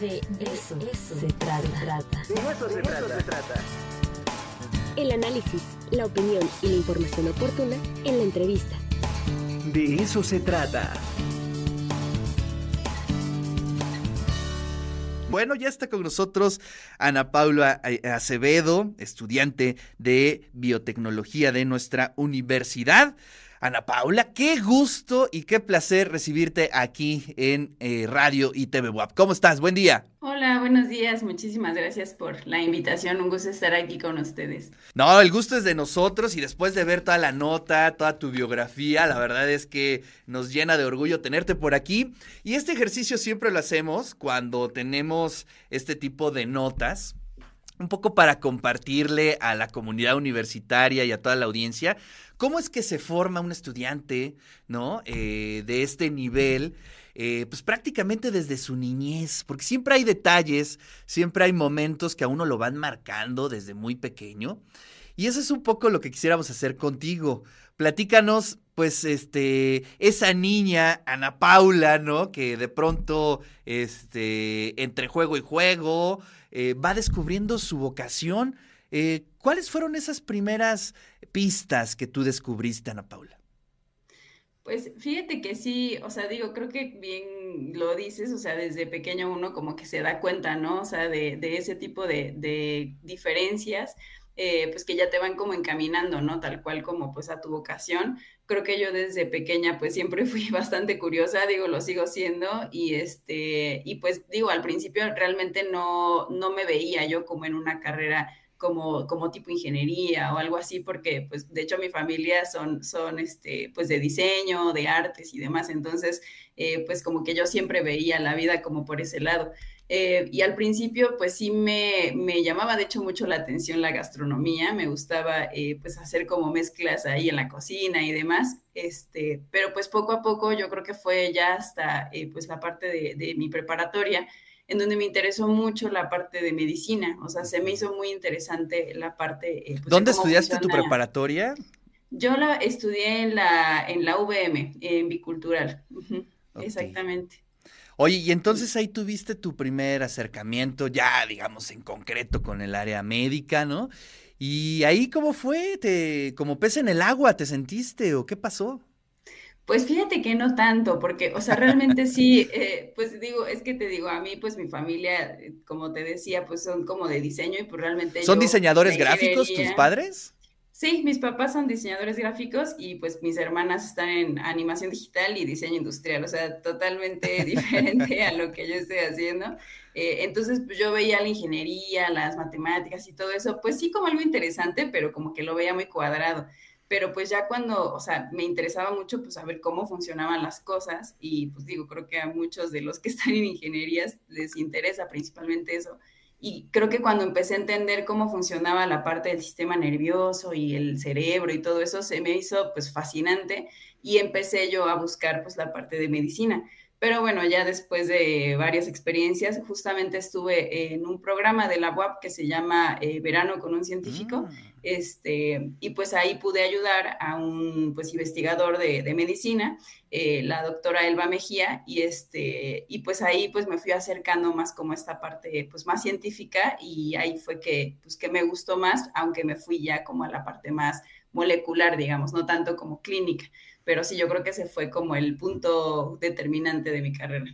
De eso, se, trata. De eso, se, trata. El análisis, la opinión y la información oportuna en la entrevista. De eso se trata. Bueno, ya está con nosotros Ana Paula Acevedo, estudiante de biotecnología de nuestra universidad. Ana Paula, qué gusto y qué placer recibirte aquí en eh, Radio y TV WAP. ¿Cómo estás? Buen día. Hola, buenos días. Muchísimas gracias por la invitación. Un gusto estar aquí con ustedes. No, el gusto es de nosotros y después de ver toda la nota, toda tu biografía, la verdad es que nos llena de orgullo tenerte por aquí. Y este ejercicio siempre lo hacemos cuando tenemos este tipo de notas un poco para compartirle a la comunidad universitaria y a toda la audiencia cómo es que se forma un estudiante, ¿no? Eh, de este nivel. Eh, pues prácticamente desde su niñez, porque siempre hay detalles, siempre hay momentos que a uno lo van marcando desde muy pequeño. Y eso es un poco lo que quisiéramos hacer contigo. Platícanos, pues, este, esa niña, Ana Paula, ¿no? Que de pronto, este, entre juego y juego, eh, va descubriendo su vocación. Eh, ¿Cuáles fueron esas primeras pistas que tú descubriste, Ana Paula? Pues fíjate que sí, o sea, digo, creo que bien lo dices, o sea, desde pequeño uno como que se da cuenta, ¿no? O sea, de, ese tipo de, diferencias, eh, pues que ya te van como encaminando, ¿no? Tal cual como pues a tu vocación. Creo que yo desde pequeña pues siempre fui bastante curiosa, digo, lo sigo siendo y este, y pues digo, al principio realmente no, no me veía yo como en una carrera como, como tipo ingeniería o algo así, porque pues de hecho mi familia son, son este, pues de diseño, de artes y demás, entonces eh, pues como que yo siempre veía la vida como por ese lado. Eh, y al principio, pues sí me, me, llamaba de hecho mucho la atención la gastronomía, me gustaba eh, pues hacer como mezclas ahí en la cocina y demás, este, pero pues poco a poco yo creo que fue ya hasta pues la parte de, de mi preparatoria, en donde me interesó mucho la parte de medicina, o sea, se me hizo muy interesante la parte... Eh, pues, ¿Dónde estudiaste tu preparatoria? Yo la estudié en la, en la VM, en Bicultural, exactamente. Oye, y entonces ahí tuviste tu primer acercamiento, ya digamos en concreto con el área médica, ¿no? Y ahí cómo fue, te, como pez en el agua, ¿te sentiste o qué pasó? Pues fíjate que no tanto, porque, o sea, realmente sí, eh, pues digo, es que te digo, a mí, pues mi familia, como te decía, pues son como de diseño y pues realmente... ¿Son diseñadores gráficos tus padres? Sí, mis papás son diseñadores gráficos y pues mis hermanas están en animación digital y diseño industrial, o sea, totalmente diferente a lo que yo estoy haciendo. Eh, entonces, pues yo veía la ingeniería, las matemáticas y todo eso, pues sí como algo interesante, pero como que lo veía muy cuadrado pero pues ya cuando, o sea, me interesaba mucho pues saber cómo funcionaban las cosas y pues digo, creo que a muchos de los que están en ingenierías les interesa principalmente eso. Y creo que cuando empecé a entender cómo funcionaba la parte del sistema nervioso y el cerebro y todo eso, se me hizo pues fascinante y empecé yo a buscar pues la parte de medicina. Pero bueno, ya después de varias experiencias, justamente estuve en un programa de la UAP que se llama eh, Verano con un científico, ah. este, y pues ahí pude ayudar a un pues, investigador de, medicina, eh, la doctora Elba Mejía, y, este, y pues ahí pues me fui acercando más como esta parte pues más científica y ahí fue que, pues, que me gustó más, aunque me fui ya como a la parte más molecular, digamos, no tanto como clínica pero sí, yo creo que ese fue como el punto determinante de mi carrera.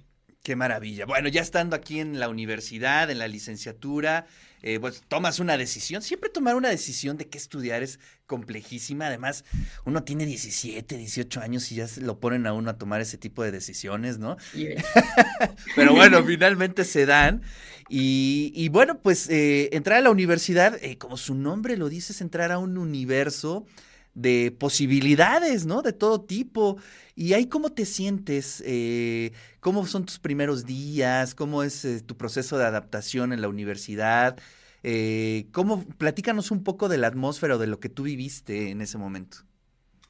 Qué maravilla. Bueno, ya estando aquí en la universidad, en la licenciatura, eh, pues tomas una decisión. Siempre tomar una decisión de qué estudiar es complejísima. Además, uno tiene 17, 18 años y ya lo ponen a uno a tomar ese tipo de decisiones, ¿no? Pero bueno, finalmente se dan. Y, bueno, pues eh, entrar a la universidad, eh, como su nombre lo dice, es entrar a un universo de posibilidades, ¿no? De todo tipo. ¿Y ahí cómo te sientes? Eh, ¿Cómo son tus primeros días? ¿Cómo es eh, tu proceso de adaptación en la universidad? Eh, ¿cómo, platícanos un poco de la atmósfera o de lo que tú viviste en ese momento.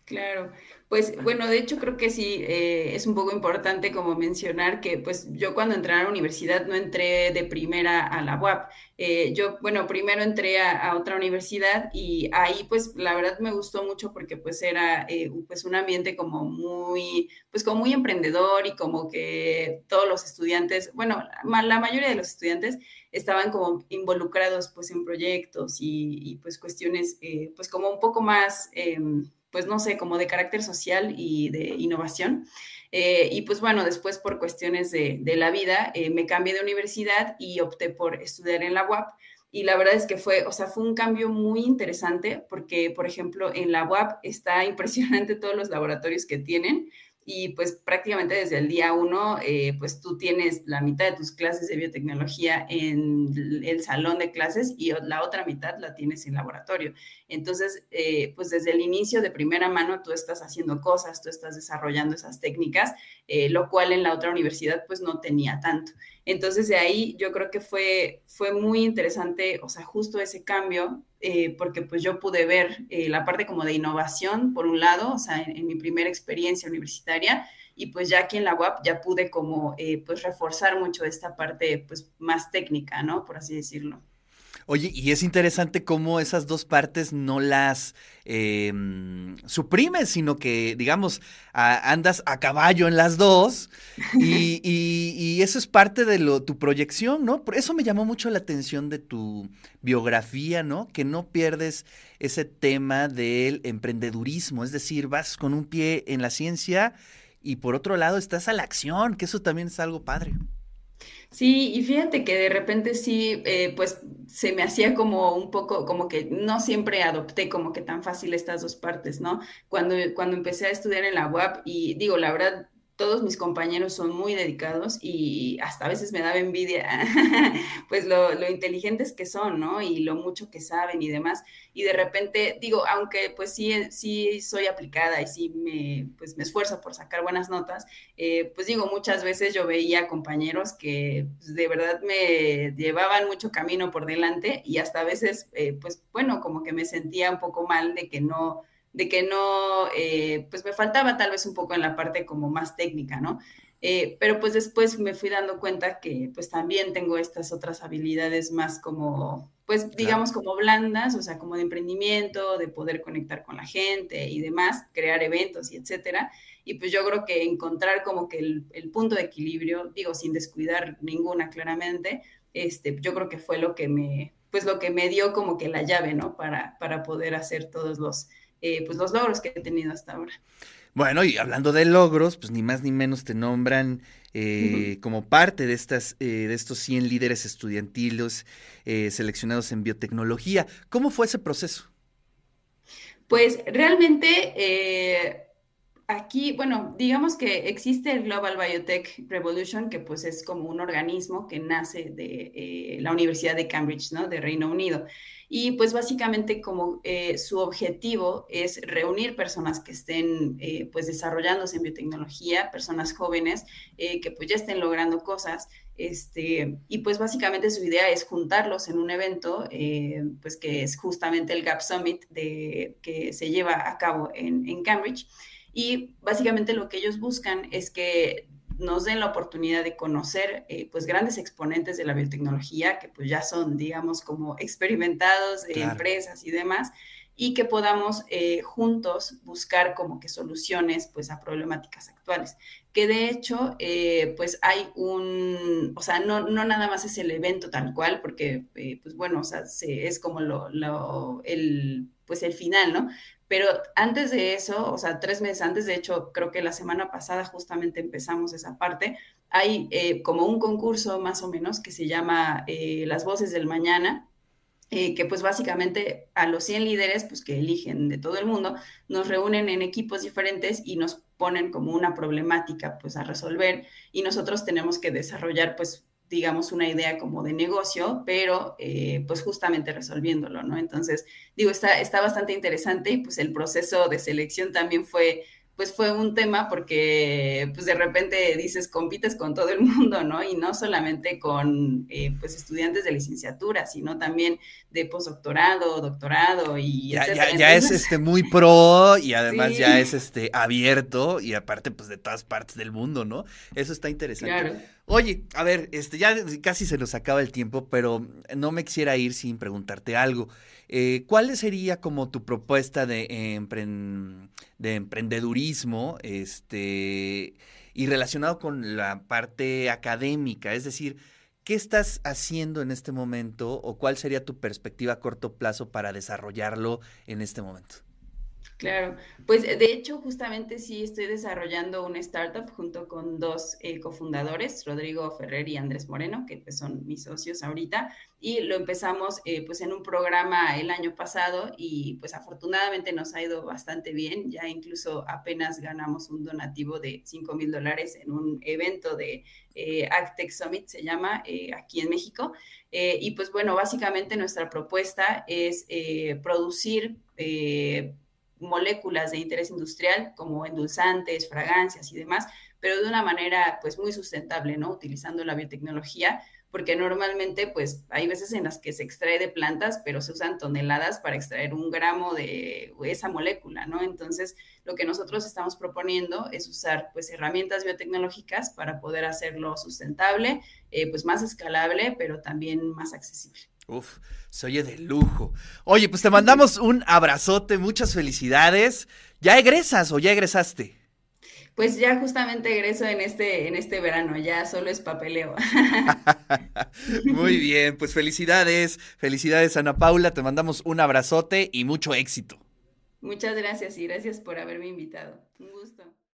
Claro, pues bueno, de hecho creo que sí, eh, es un poco importante como mencionar que pues yo cuando entré a la universidad no entré de primera a la UAP. Eh, yo, bueno, primero entré a, otra universidad y ahí pues la verdad me gustó mucho porque pues era eh, pues un ambiente como muy, pues como muy emprendedor y como que todos los estudiantes, bueno, la mayoría de los estudiantes estaban como involucrados pues en proyectos y, y pues cuestiones pues como un poco más em, pues no sé, como de carácter social y de innovación. Eh, y pues bueno, después por cuestiones de, la vida, eh, me cambié de universidad y opté por estudiar en la UAP. Y la verdad es que fue, o sea, fue un cambio muy interesante porque, por ejemplo, en la UAP está impresionante todos los laboratorios que tienen y pues prácticamente desde el día uno, eh, pues tú tienes la mitad de tus clases de biotecnología en el salón de clases y la otra mitad la tienes en laboratorio. Entonces, eh, pues desde el inicio de primera mano tú estás haciendo cosas, tú estás desarrollando esas técnicas, eh, lo cual en la otra universidad pues no tenía tanto. Entonces de ahí yo creo que fue, fue muy interesante, o sea, justo ese cambio, eh, porque pues yo pude ver la parte como de innovación, por un lado, o sea, en, mi primera experiencia universitaria, y pues ya aquí en la UAP ya pude como pues reforzar mucho esta parte pues más técnica, ¿no? Por así decirlo. Oye, y es interesante cómo esas dos partes no las em, suprimes, sino que, digamos, andas a caballo en las dos y, y, eso es parte de lo, tu proyección, ¿no? Por eso me llamó mucho la atención de tu biografía, ¿no? Que no pierdes ese tema del emprendedurismo, es decir, vas con un pie en la ciencia y por otro lado estás a la acción, que eso también es algo padre. Sí, y fíjate que de repente sí, eh, pues se me hacía como un poco, como que no siempre adopté como que tan fácil estas dos partes, ¿no? Cuando, cuando empecé a estudiar en la UAP y digo, la verdad, todos mis compañeros son muy dedicados y hasta a veces me daba envidia, pues lo, lo, inteligentes que son, ¿no? Y lo mucho que saben y demás. Y de repente, digo, aunque pues sí, sí soy aplicada y sí me, pues me esfuerzo por sacar buenas notas, eh, pues digo, muchas veces yo veía compañeros que pues, de verdad me llevaban mucho camino por delante y hasta a veces, eh, pues bueno, como que me sentía un poco mal de que no de que no, eh, pues me faltaba tal vez un poco en la parte como más técnica, ¿no? Eh, pero pues después me fui dando cuenta que pues también tengo estas otras habilidades más como, pues digamos como blandas, o sea, como de emprendimiento, de poder conectar con la gente y demás, crear eventos y etcétera. Y pues yo creo que encontrar como que el, el punto de equilibrio, digo, sin descuidar ninguna claramente, este, yo creo que fue lo que me, pues lo que me dio como que la llave, ¿no? Para, para poder hacer todos los eh, pues los logros que he tenido hasta ahora. Bueno, y hablando de logros, pues ni más ni menos te nombran eh, como parte de, estas, eh, de estos 100 líderes estudiantiles seleccionados en biotecnología. ¿Cómo fue ese proceso? Pues realmente aquí, bueno, digamos que existe el Global Biotech Revolution, que pues es como un organismo que nace de la Universidad de Cambridge, ¿no? De Reino Unido. Y pues básicamente como eh, su objetivo es reunir personas que estén eh, pues desarrollándose en biotecnología, personas jóvenes eh, que pues ya estén logrando cosas. Este, y pues básicamente su idea es juntarlos en un evento, pues que es justamente el Gap Summit de, que se lleva a cabo en Cambridge. Y básicamente lo que ellos buscan es que nos den la oportunidad de conocer eh, pues grandes exponentes de la biotecnología que pues ya son digamos como experimentados de empresas y demás y que podamos eh, juntos buscar como que soluciones pues a problemáticas actuales que de hecho eh, pues hay un o sea no, no, nada más es el evento tal cual porque pues bueno o sea es como lo, lo el pues el final, ¿no? Pero antes de eso, o sea, tres meses antes, de hecho, creo que la semana pasada justamente empezamos esa parte, hay eh, como un concurso más o menos que se llama eh, Las Voces del Mañana, eh, que pues básicamente a los 100 líderes, pues que eligen de todo el mundo, nos reúnen en equipos diferentes y nos ponen como una problemática pues a resolver y nosotros tenemos que desarrollar pues digamos, una idea como de negocio, pero eh, pues justamente resolviéndolo, ¿no? Entonces, digo, está, está bastante interesante y pues el proceso de selección también fue pues fue un tema porque pues de repente dices, compites con todo el mundo, ¿no? Y no solamente con eh, pues estudiantes de licenciatura, sino también de postdoctorado, doctorado y ya, ya, es este muy pro y además ya es este abierto y aparte pues de todas partes del mundo, ¿no? Eso está interesante. Oye, a ver, este ya casi se nos acaba el tiempo, pero no me quisiera ir sin preguntarte algo. Eh, ¿Cuál sería como tu propuesta de, de emprendedurismo este, y relacionado con la parte académica? Es decir, ¿qué estás haciendo en este momento o cuál sería tu perspectiva a corto plazo para desarrollarlo en este momento? Claro, pues de hecho justamente sí estoy desarrollando una startup junto con dos eh, cofundadores, Rodrigo Ferrer y Andrés Moreno, que pues son mis socios ahorita, y lo empezamos eh, pues en un programa el año pasado y pues afortunadamente nos ha ido bastante bien, ya incluso apenas ganamos un donativo de 5 mil dólares en un evento de eh, Summit, se llama, aquí en México, y pues bueno, básicamente nuestra propuesta es producir moléculas de interés industrial como endulzantes, fragancias y demás, pero de una manera pues muy sustentable, ¿no? Utilizando la biotecnología, porque normalmente pues hay veces en las que se extrae de plantas, pero se usan toneladas para extraer un gramo de esa molécula, ¿no? Entonces, lo que nosotros estamos proponiendo es usar pues herramientas biotecnológicas para poder hacerlo sustentable, eh, pues más escalable, pero también más accesible. Uf, se oye de lujo. Oye, pues te mandamos un abrazote, muchas felicidades. ¿Ya egresas o ya egresaste? Pues ya justamente egreso en este, en este verano, ya solo es papeleo. Muy bien, pues felicidades, felicidades Ana Paula, te mandamos un abrazote y mucho éxito. Muchas gracias y gracias por haberme invitado. Un gusto.